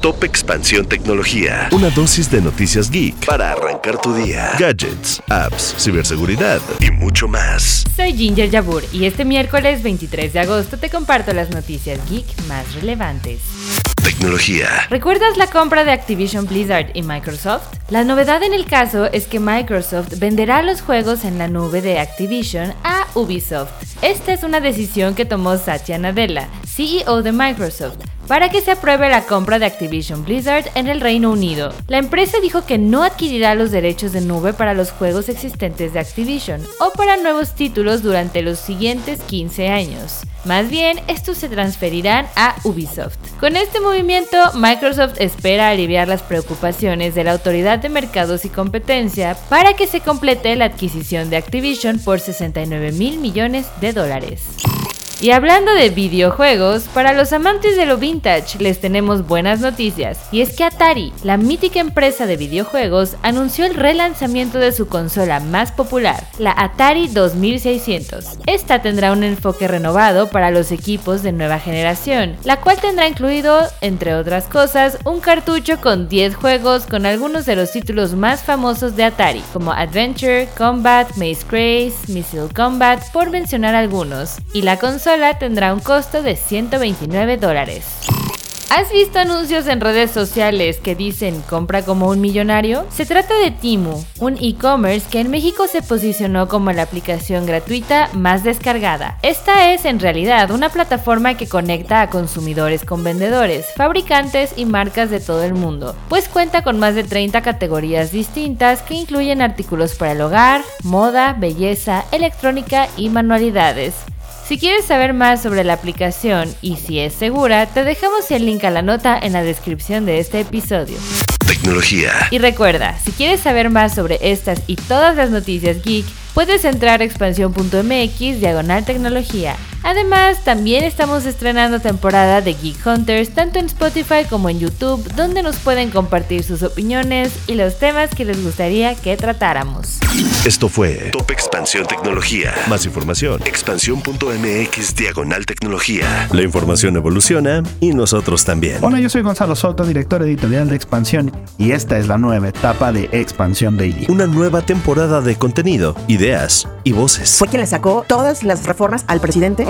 Top Expansión Tecnología. Una dosis de noticias geek para arrancar tu día. Gadgets, apps, ciberseguridad y mucho más. Soy Ginger Yabur y este miércoles 23 de agosto te comparto las noticias geek más relevantes. Tecnología. ¿Recuerdas la compra de Activision Blizzard y Microsoft? La novedad en el caso es que Microsoft venderá los juegos en la nube de Activision a Ubisoft. Esta es una decisión que tomó Satya Nadella, CEO de Microsoft, para que se apruebe la compra de Activision Blizzard en el Reino Unido. La empresa dijo que no adquirirá los derechos de nube para los juegos existentes de Activision o para nuevos títulos durante los siguientes 15 años. Más bien, estos se transferirán a Ubisoft. Con este movimiento, Microsoft espera aliviar las preocupaciones de la Autoridad de Mercados y Competencia para que se complete la adquisición de Activision por 69 mil millones de dólares. Y hablando de videojuegos, para los amantes de lo vintage les tenemos buenas noticias. Y es que Atari, la mítica empresa de videojuegos, anunció el relanzamiento de su consola más popular, la Atari 2600. Esta tendrá un enfoque renovado para los equipos de nueva generación, la cual tendrá incluido, entre otras cosas, un cartucho con 10 juegos con algunos de los títulos más famosos de Atari, como Adventure, Combat, Maze Craze, Missile Combat, por mencionar algunos. Y la consola tendrá un costo de 129 dólares. ¿Has visto anuncios en redes sociales que dicen compra como un millonario? Se trata de Timu, un e-commerce que en México se posicionó como la aplicación gratuita más descargada. Esta es en realidad una plataforma que conecta a consumidores con vendedores, fabricantes y marcas de todo el mundo, pues cuenta con más de 30 categorías distintas que incluyen artículos para el hogar, moda, belleza, electrónica y manualidades. Si quieres saber más sobre la aplicación y si es segura, te dejamos el link a la nota en la descripción de este episodio. Tecnología. Y recuerda, si quieres saber más sobre estas y todas las noticias geek, puedes entrar a expansión.mx diagonal tecnología. Además, también estamos estrenando temporada de Geek Hunters tanto en Spotify como en YouTube, donde nos pueden compartir sus opiniones y los temas que les gustaría que tratáramos. Esto fue Top Expansión Tecnología. Más información, expansión.mx diagonal tecnología. La información evoluciona y nosotros también. Hola, yo soy Gonzalo Soto, director editorial de Expansión, y esta es la nueva etapa de Expansión Daily. Una nueva temporada de contenido, ideas y voces. Fue quien le sacó todas las reformas al presidente